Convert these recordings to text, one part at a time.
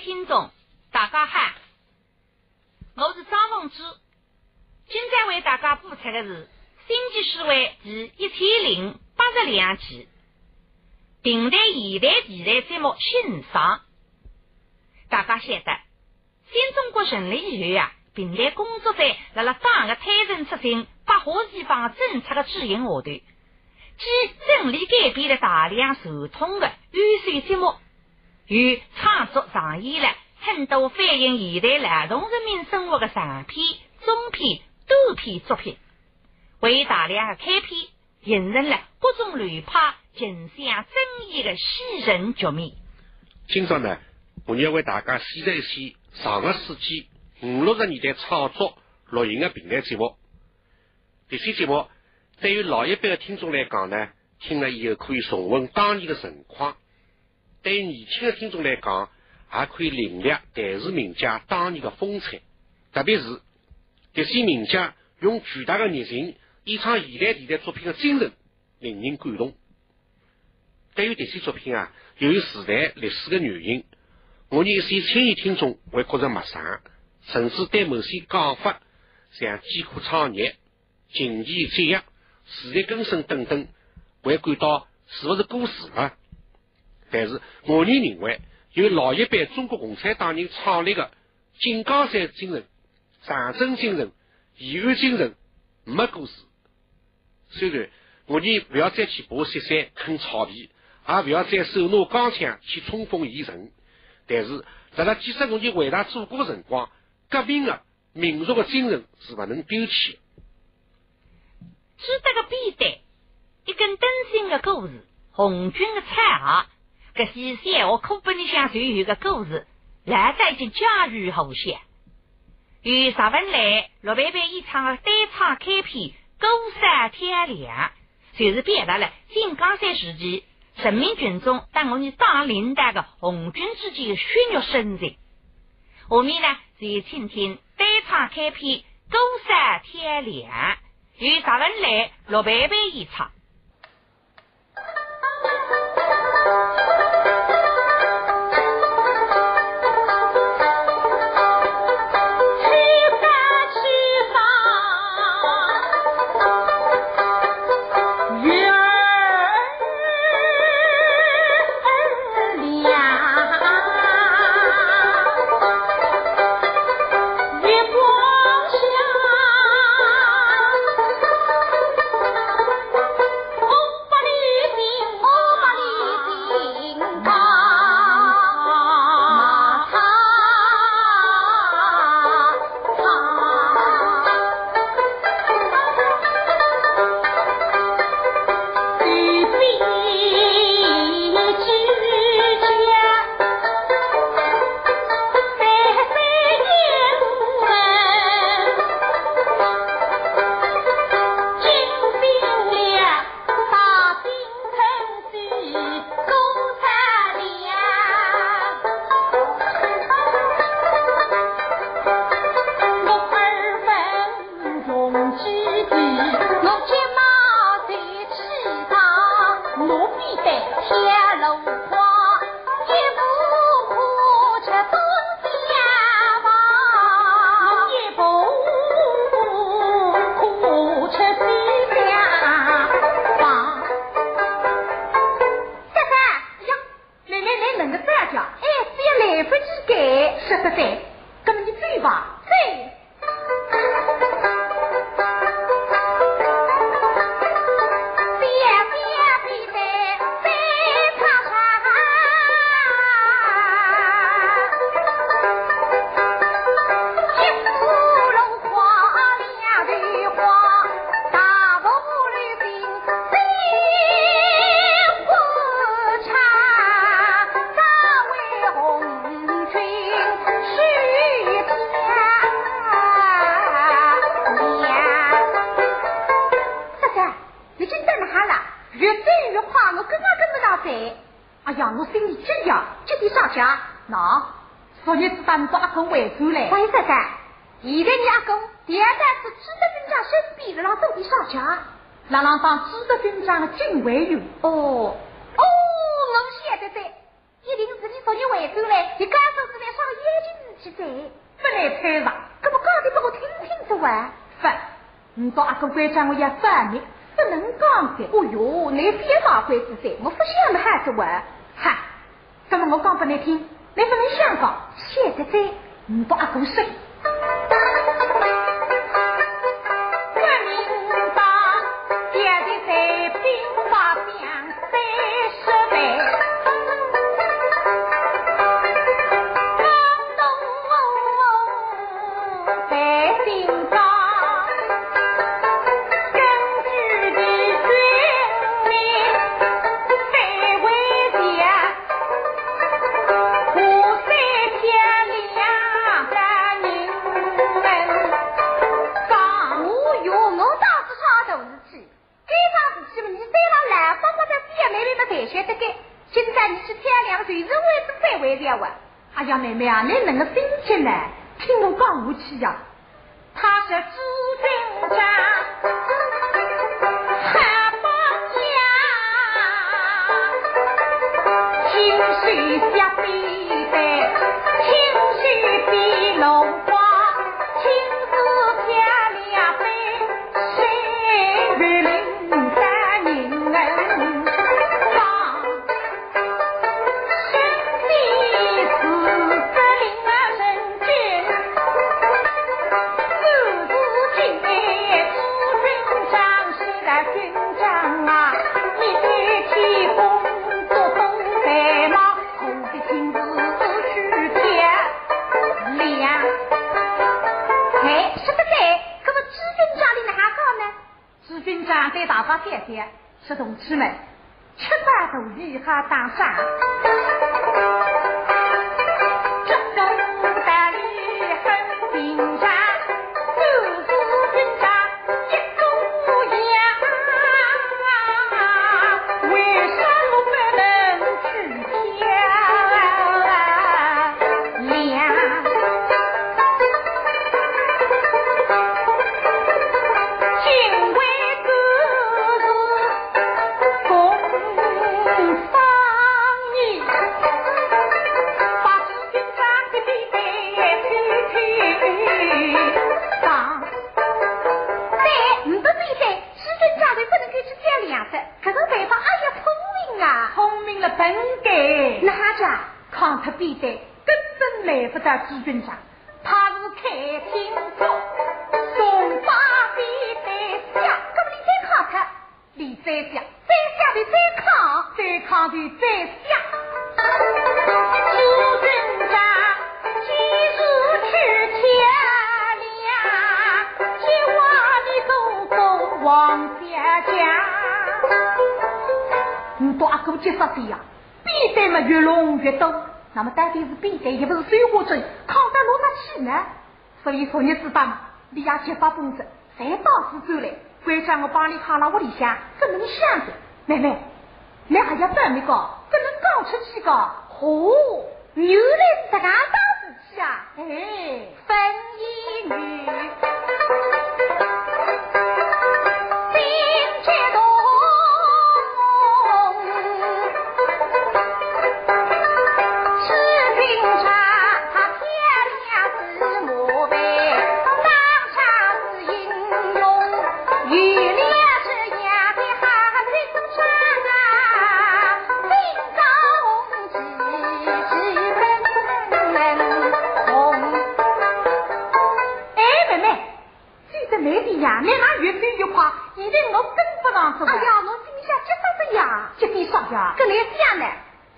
听众，大家好，我是张凤珠，今天为大家播出的是《星际思维》第一千零八十两集，平台现代电台节目欣赏。大家晓得，新中国成立以后啊，平台工作者在党的推陈出新、百花齐放政策的指引下头，既整理改编了大量传统的优秀节目。与创作上演了很多反映现代劳动人民生活的长篇、中篇、短篇作品，为大量开篇形成了各种流派竞相争议的戏人局面。今朝呢，我要为大家选择一些上个世纪五六十年代创作录音的平台节目。这些节目对于老一辈的听众来讲呢，听了以后可以重温当年的盛况。对于年轻的听众来讲，还可以领略台视名家当年的风采，特别是这些名家用巨大的热情演唱现代题材作品的精神，令人感动。对于这些作品啊，由于时代历史的原因，我们一些青年听众会觉得陌生，甚至对某些讲法，像艰苦创业、经济节约、时代更新等等，会感到是不是过时了？但是，我呢认为，由老一辈中国共产党人创立的井冈山精神、长征精神、延安精神没过时。虽然我呢不要再去爬雪山啃草皮，也不要再手拿钢枪去冲锋陷阵，但是在那建设我们伟大祖国的辰光，革命的民族的精神是不能丢弃。记得个笔袋，一根灯芯的故事，红军的彩号。这些小我课本里向就有个故事，来在已经家喻户晓。与十文来、陆贝贝演唱的单唱开篇《孤山天亮》，就是表达了井冈山时期人民群众当我们党领导的红军之间的血肉深情。下面呢，就请听单唱开篇《孤山天亮》，与十文来、陆贝贝演唱。哦，我晓得的，一定谁，不来猜上，可不讲的给我听听着哇？不，你到阿哥官家我也烦你，不能讲的。哦哟，你别马鬼子谁，我不想么孩子玩。哈，那么我讲不你听，你不能想讲，现在在，你到阿今天你去天凉随时会被围猎我哎呀。妹妹啊，你能个心情呢？听我讲下去呀。他是朱军长，汉八家，清水下笔是同志们，吃饭都一下当上。走来，关上我帮你卡了屋里向，不能想着。妹妹，你还要办那个，不能讲出去个。哦，原来是这个大事情啊！哎，分一女。跟你讲呢，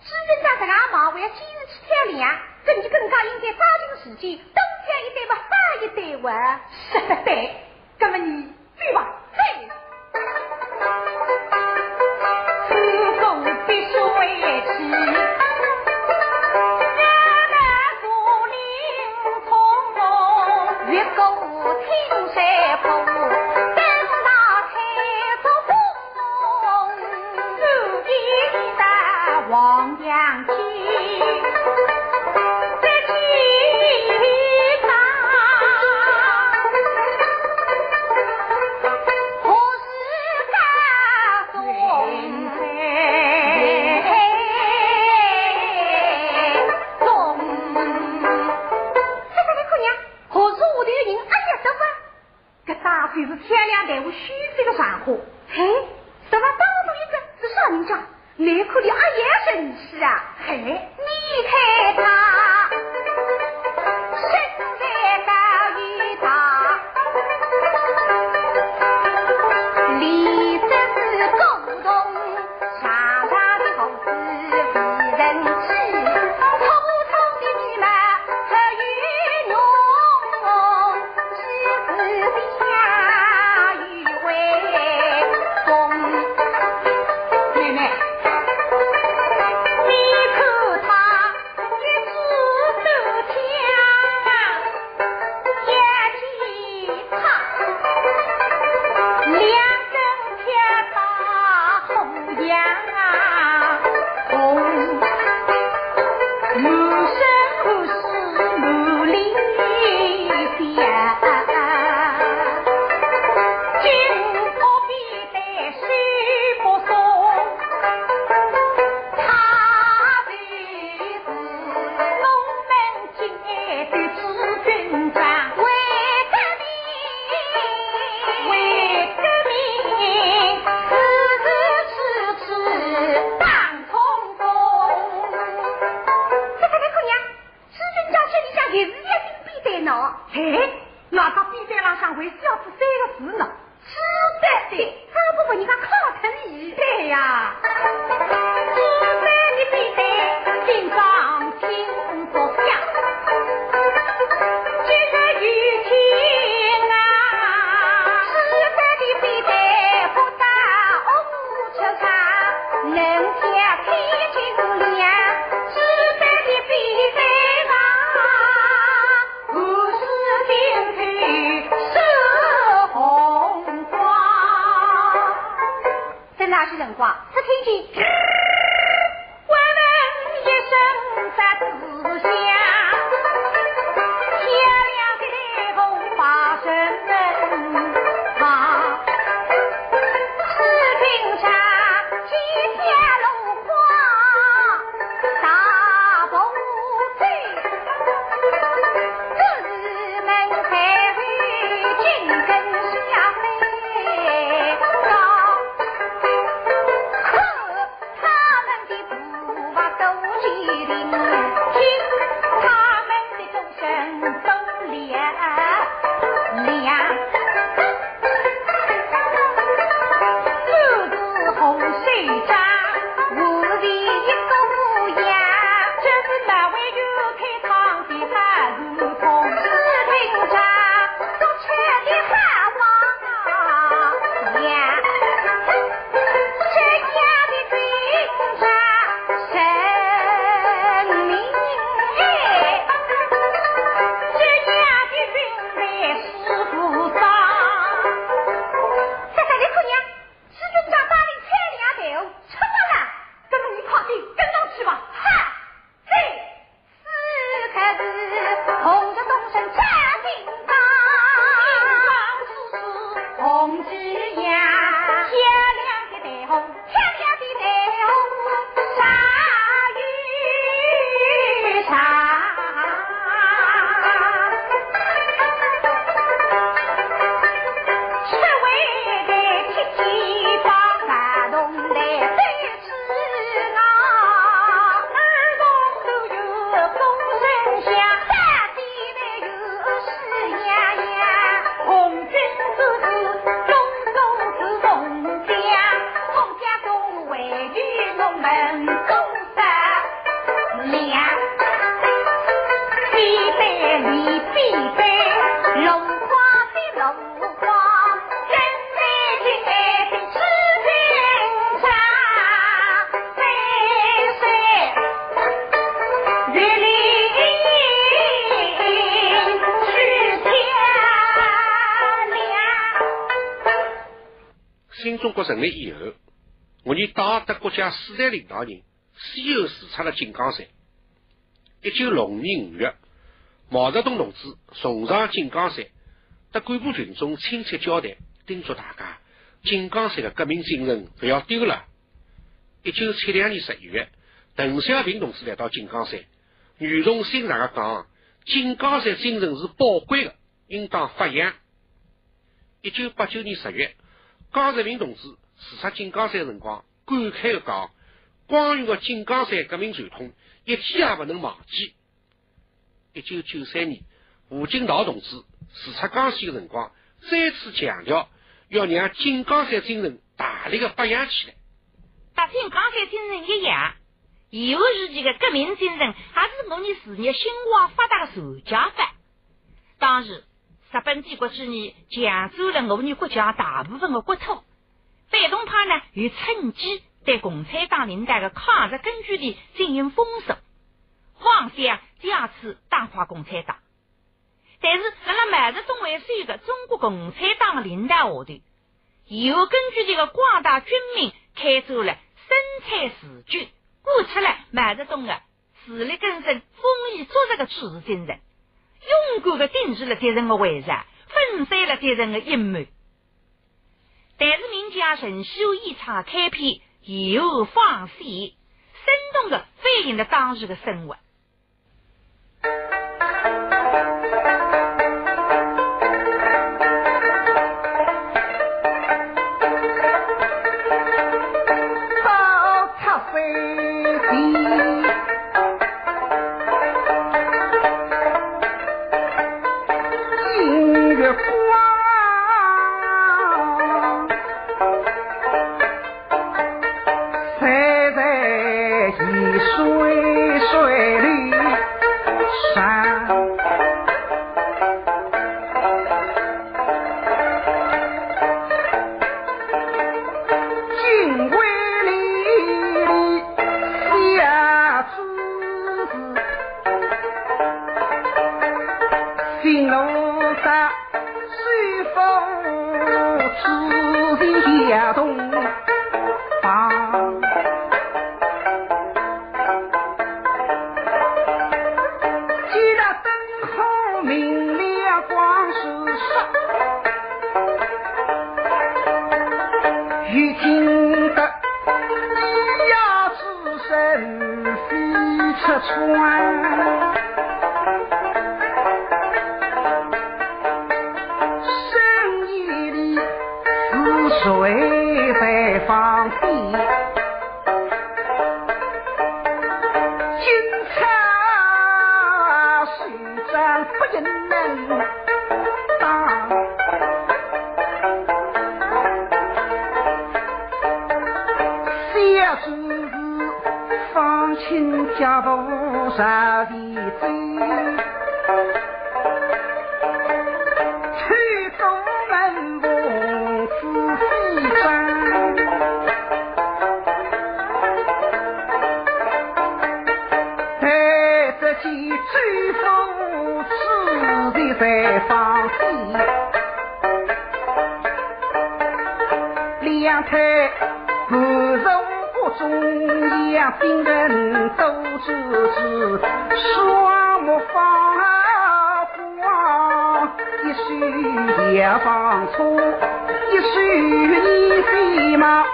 知军长这个阿毛，我要今日去天亮，跟你更加应该抓紧时间，东家一对吧，少一对哇，是的对，那么你对吧？对，此公必须为就是天亮带我虚岁的上火。嘿，什么当中一个是少林家，内裤的阿爷神气啊！嘿。成立以后，我们党和国家四代领导人先后视察了井冈山。一九六五年五月，毛泽东同志重上井冈山，和干部群众亲切交谈，叮嘱大家：井冈山的革命精神不要丢了。一九七两年十一月，邓小平同志来到井冈山，语重心长的讲：井冈山精神是宝贵的，应当发扬。一九八九年十月。江泽民同志视察井冈山辰光，感慨地讲：“光荣的井冈山革命传统，一天也不能忘记。”一九九三年，胡锦涛同志视察江西的辰光，再次强调要让井冈山精神大力的发扬起来。和井冈山精神一样，以后时期的革命精神，还是我们事业兴旺发达的传家法。当时。日本帝国主义抢走了我们国家大部分的国土，反动派呢又趁机对共产党领导的抗日根据地进行封锁。妄想加此打垮共产党，但是在那毛泽东为首的中国共产党领导下头，以后根据这个广大军民开走了生产自救，鼓出了毛泽东的自力更生、丰衣足食的处事精神，勇敢的顶住了敌人的围杀，粉碎了敌人的阴谋。但是名家陈秀一场开篇，以后放肆，生动的反映了当时的生活。病人都知知双目发光一手也放粗一手一匹马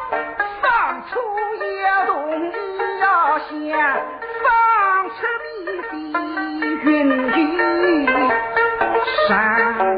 放粗一动一呀下放出密闭云雨。山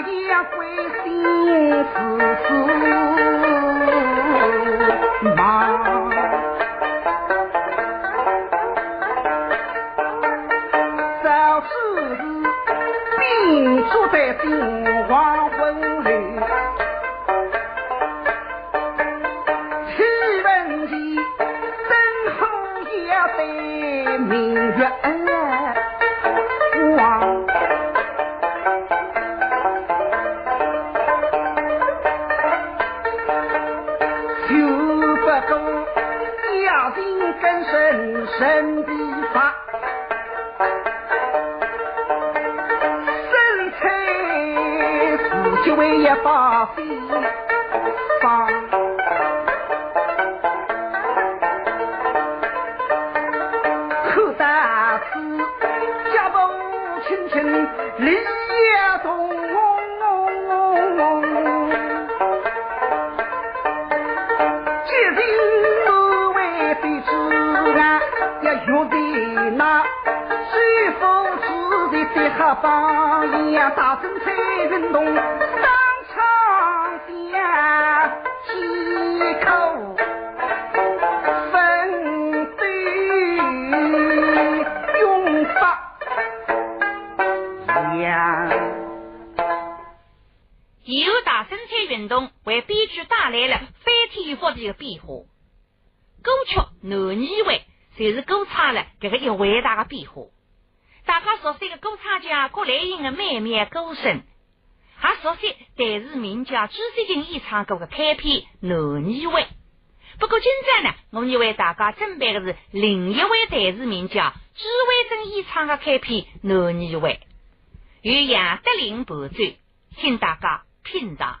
也会心思思变化，大家熟悉的歌唱家郭兰英的美妙歌声，还熟悉台视名家朱水金演唱过的开篇《男女会》。不过今朝呢，我们为大家准备的是另一位台视名家朱伟珍演唱的开篇《男女会》，由杨德林伴奏，请大家品尝。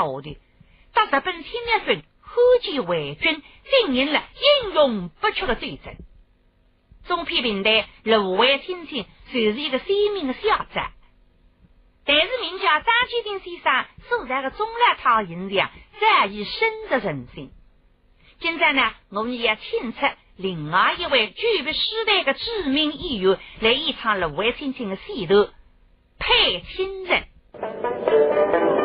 道的。到日本侵略军后继伪军进行了英勇不屈的战争。中批平台芦苇青青就是一个鲜明的象征。但是名叫张建鼎先生所在的中南塘银匠早已深得人心。现在呢，我们也请出另外一位具备时代的知名演员来演唱芦苇青青的戏头，配亲人。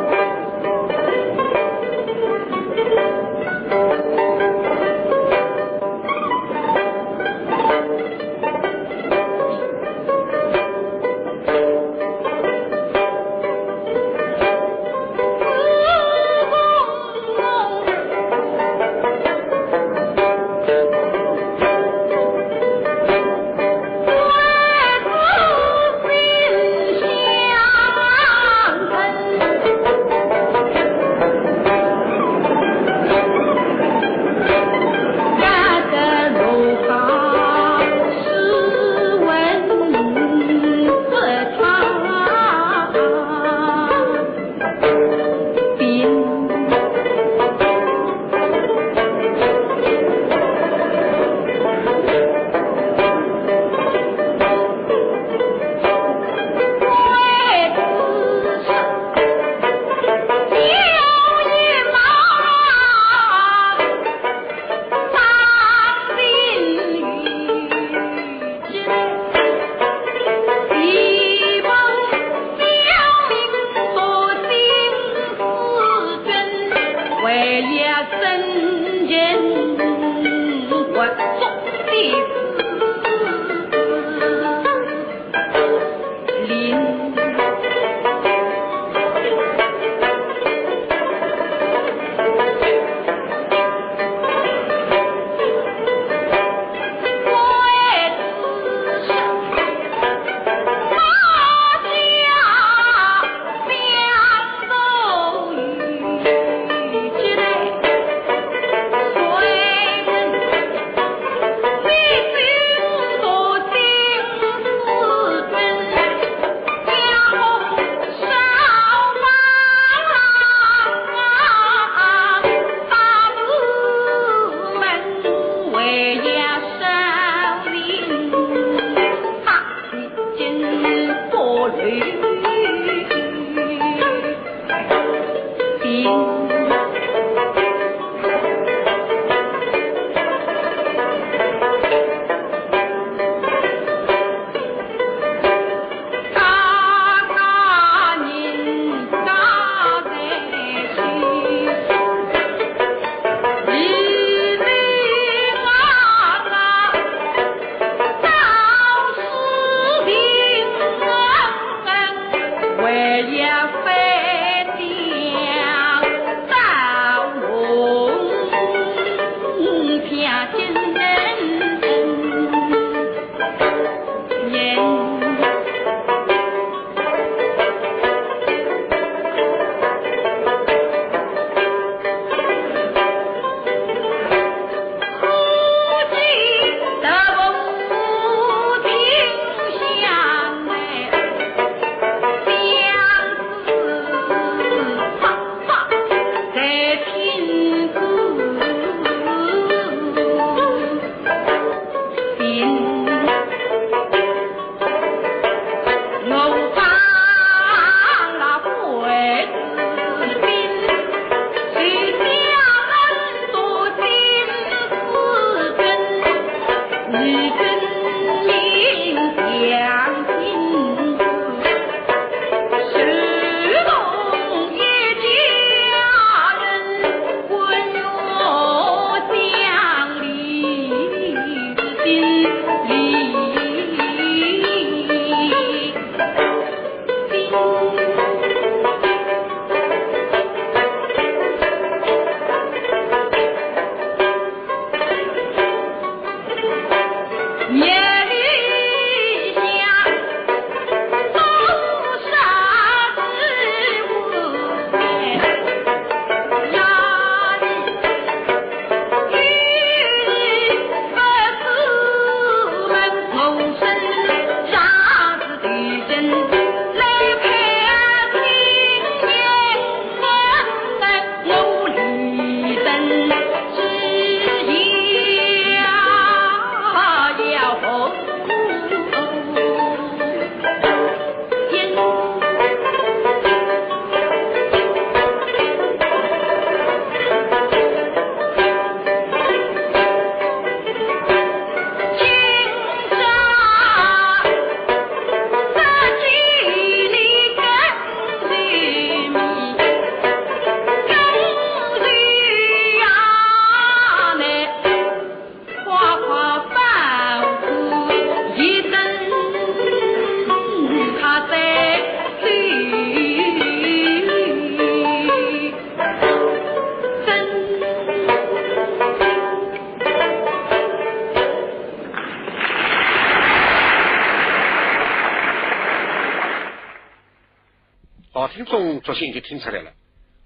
作品就听出来了，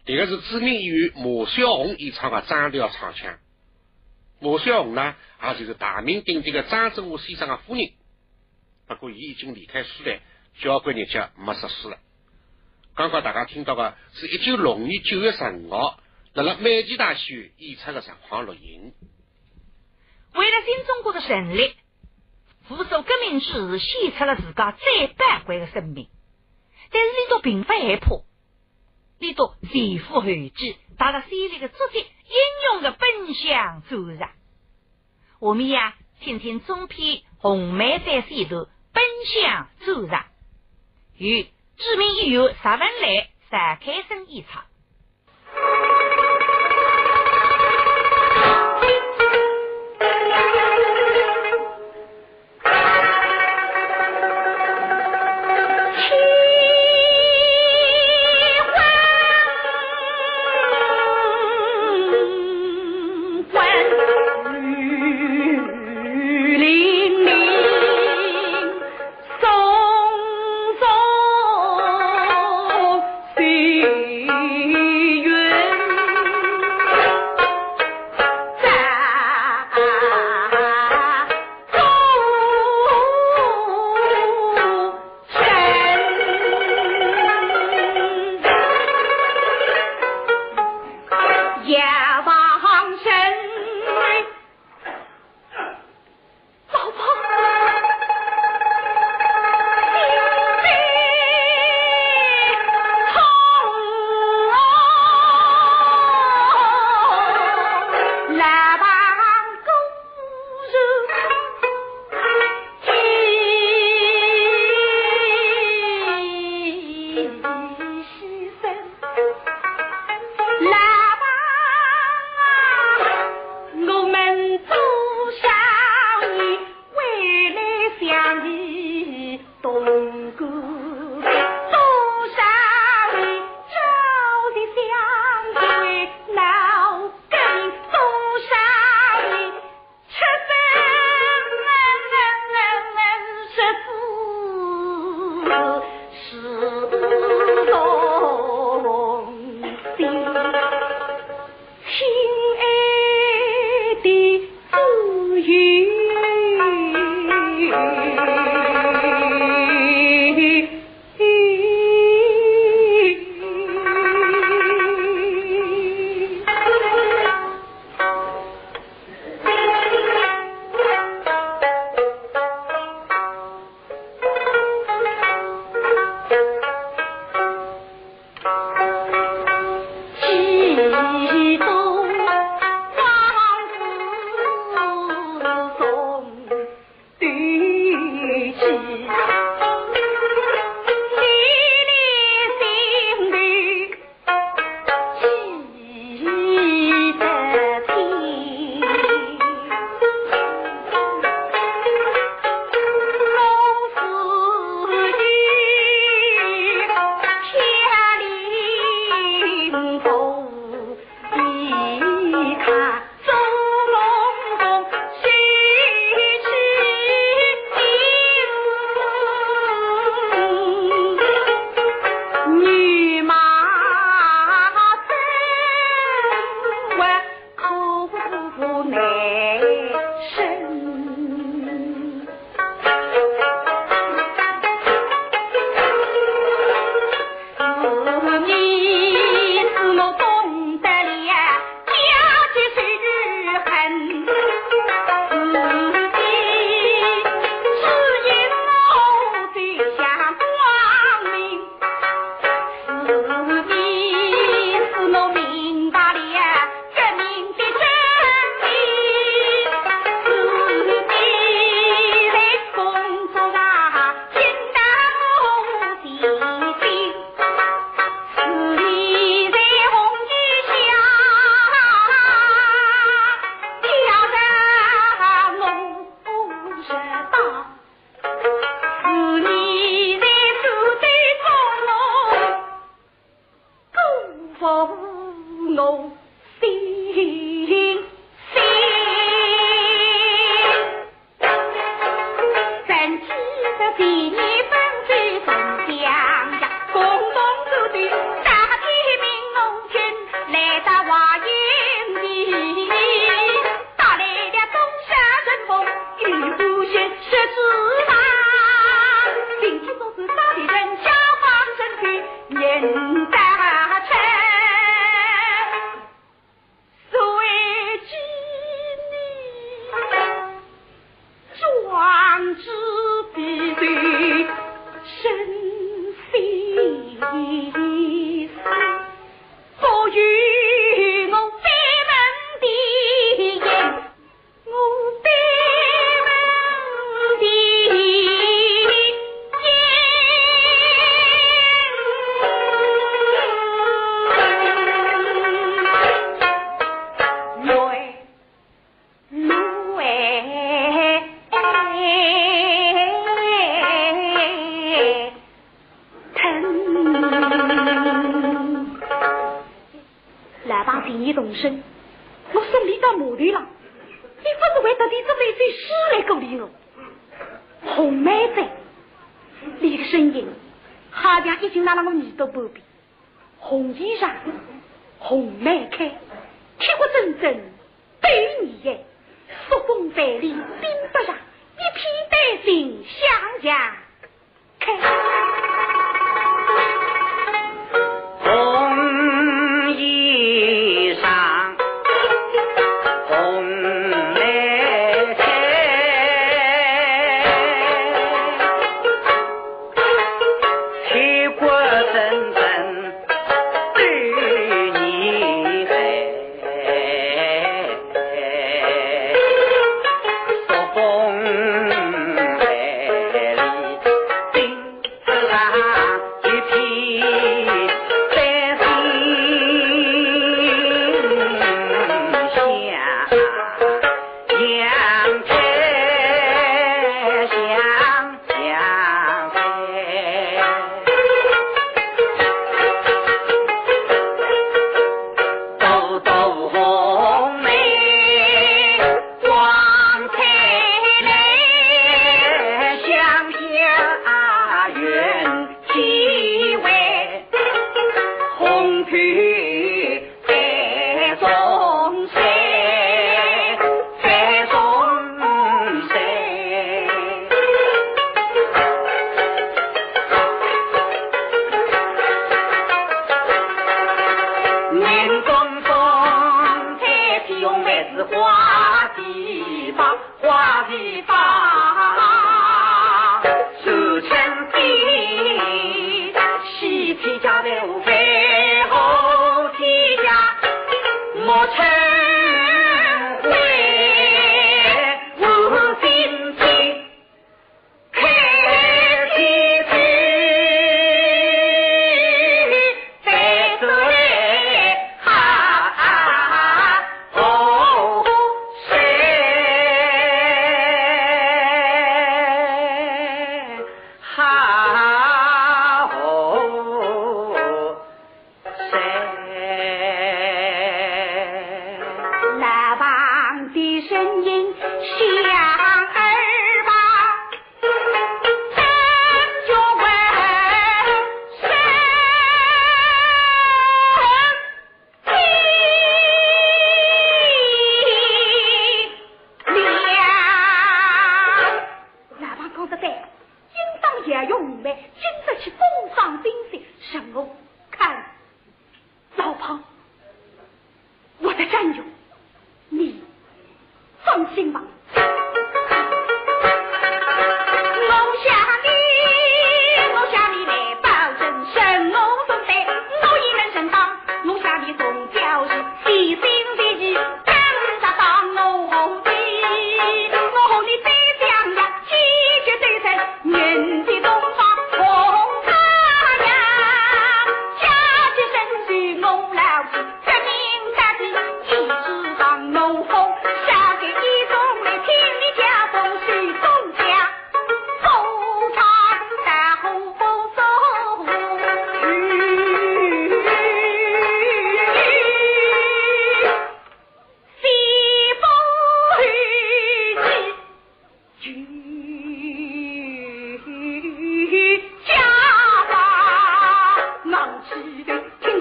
这个是知名演员马小红演唱的张调唱腔。马小红呢，也就是大名鼎鼎的张振武先生的夫人。不过，伊已经离开书台，交关日脚没识书了。刚刚大家听到的是一九六五年九月十五号，在了美琪大戏院演出的实况录音。为了新中国的成立，扶苏革命志献出了自家最宝贵的生命，但是李都并不害怕。李多前赴后继，带着犀利的足迹，英勇的奔向战场。我们呀，听听中篇《红梅在西头奔向战场》，与著名演员石文来、石开生演唱。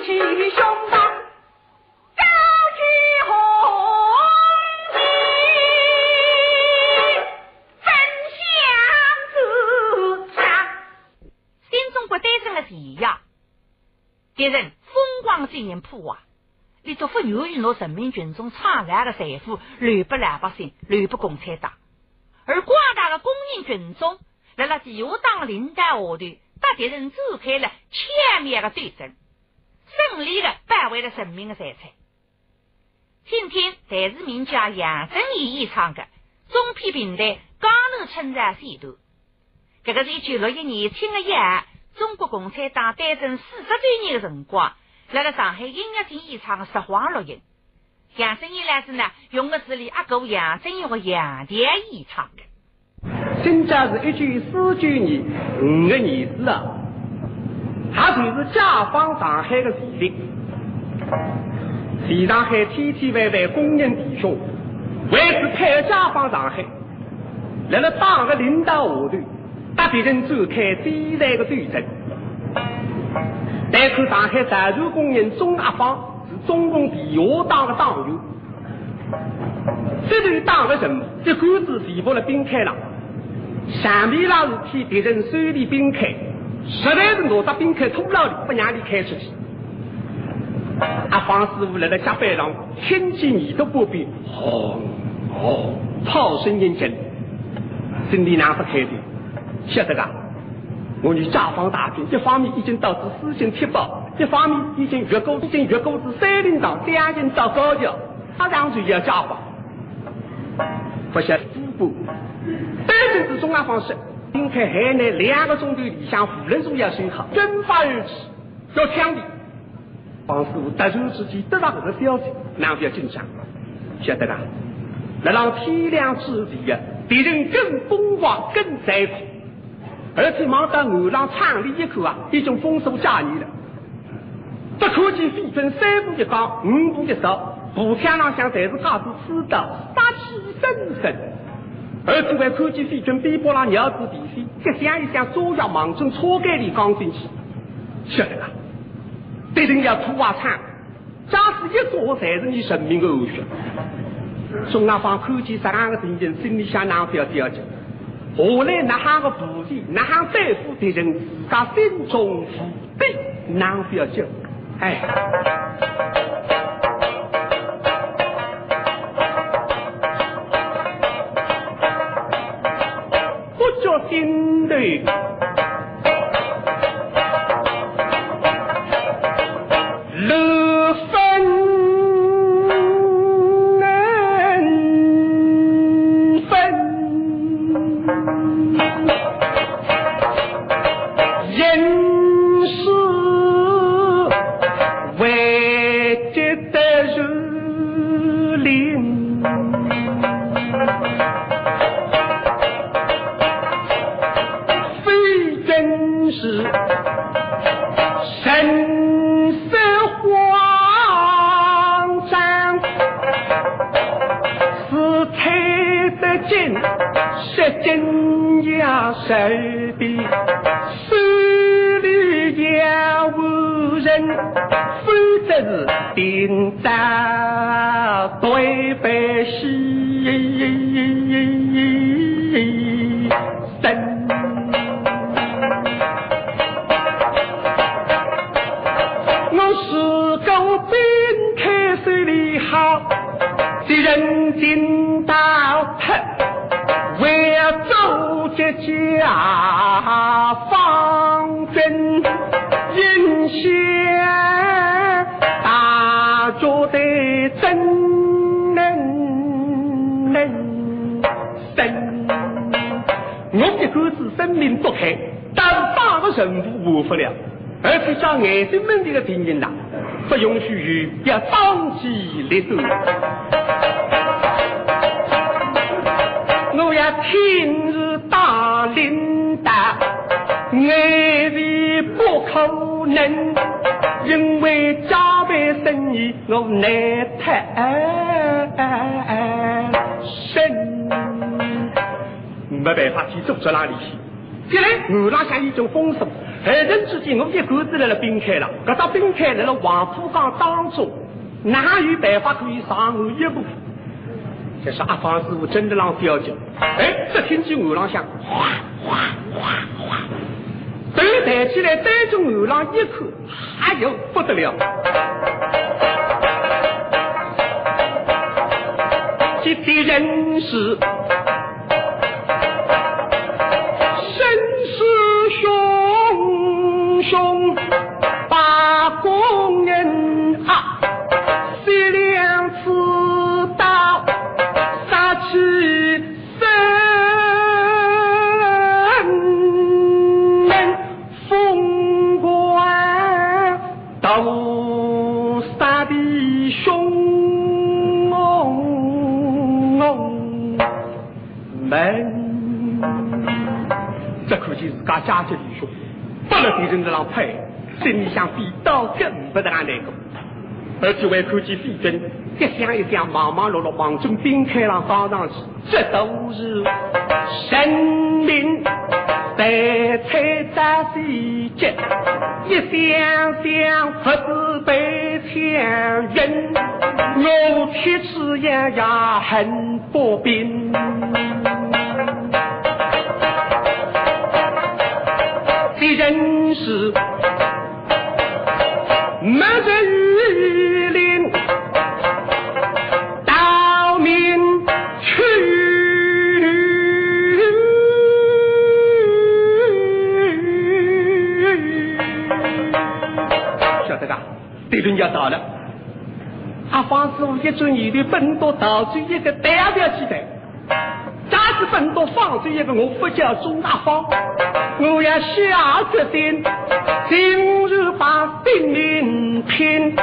弟兄们，高举红旗，奋向战场。新中国诞生的一夜，敌人疯狂进行破坏。你做不愿意拿人民群众创造的财富，掠拨老百姓，掠拨共产党。而广大的工人群众，来到地下党领导下，对敌人展开了千面的斗争。胜利的保卫了人民的财产。听听台视名家杨振宇演唱的《中批平台江南春山线段》，这个是一九六一年七月一日，中国共产党诞生四十周年的辰光，来了上海音乐厅演唱的实况录音。杨振义老师呢，用的是李阿哥杨振义和杨田演唱的。今朝是一九四九年五月二十号，他就是解放上海的前夕。全上海千千万万工人弟兄，为此配合解放上海，在了党的领导下头，和敌人展开激烈的对阵。但看上海造船工人钟阿芳是中共地下党的党员，这段党的人一竿子提拨了兵开了，上面那是替敌人修理兵开，实在是拿着兵开拖牢里，不让你开出去。阿方师傅来到甲板上，听见耳朵旁边轰轰炮声阵阵，心里难不开的，晓得噶？我与甲方大军一方面已经导致私信贴报，一方面已经越过已经越过至三林岛，两人到高桥，马上就要解放。不晓副部，北京之中阿方说，兵开海南两个钟头里向无人组要修好，军发而起，要枪毙。方师傅突然之间得到这个消息，那不要紧张，晓得啦？那让天亮之际啊，敌人更疯狂、更残酷，而且忙到岸上厂里一口啊，已经封锁家园了。这可见飞军三步一岗，五步一哨，步枪上向侪是架子刺刀，杀气森森。而且还看见飞军背包上鸟子地飞，一想一箱炸药往从车盖里放进去，晓得啦？敌人要吐瓦铲，假使一做，才是你生命的呕血。钟阿芳看见这样的情形，心里想：哪不要掉紧？何来那样的部队，那样对付敌人，自家心中腹背，哪不要紧？哎，心累。办法去做这哪里去？一来岸浪向已经封锁，二人之间我一个子来了冰开了，搿道冰开来了黄浦江当中，哪有办法可以上岸一步？这是阿方师傅真的让标脚，哎，只听见岸浪响，哗哗哗哗，对台站起来对着岸浪一看，哎呦不得了！这的人是而且还看见飞军一箱一箱忙忙碌碌往从冰开浪放上去，这都是生命在彩在细节，一箱箱不知被强人，我铁齿牙牙恨不平。的人是没着雨林到民去，晓得噶？敌人要到了，阿方师傅一转眼的奔到倒追一个代表起来。假使奔到放水一个，我不叫钟大方，我要下决心，今日把兵临拼，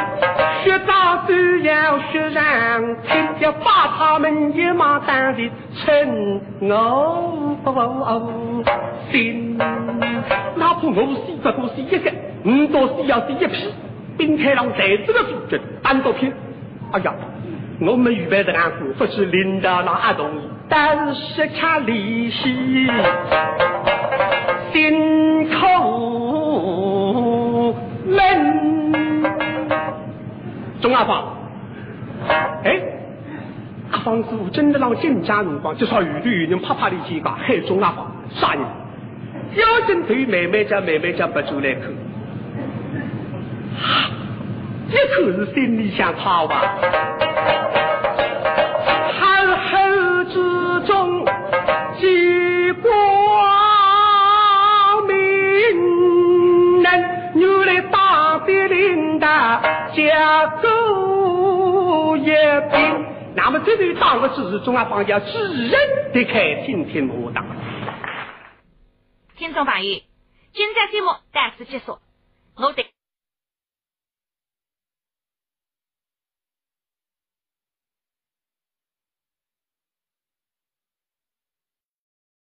学长都要血染，拼，要把他们一马当的称我心，哪怕我死不过死一个，五多死要死一批，兵太郎在这个组织单独拼，哎呀！我们预备的俺过，不是领导那阿东，但是看利息，辛苦闷。钟阿芳，哎，阿芳师傅真的让进家辰光，就说雨里雨人啪啪的几个，嘿，钟阿芳啥人？要真对妹妹家妹妹家不就来看，一看是心里想他吧。汉后之中，极光明人，原来大的领导加州一兵。那么这对当个是中央方要自认的开听听我当。听众朋友，今天节目暂时结束，我得。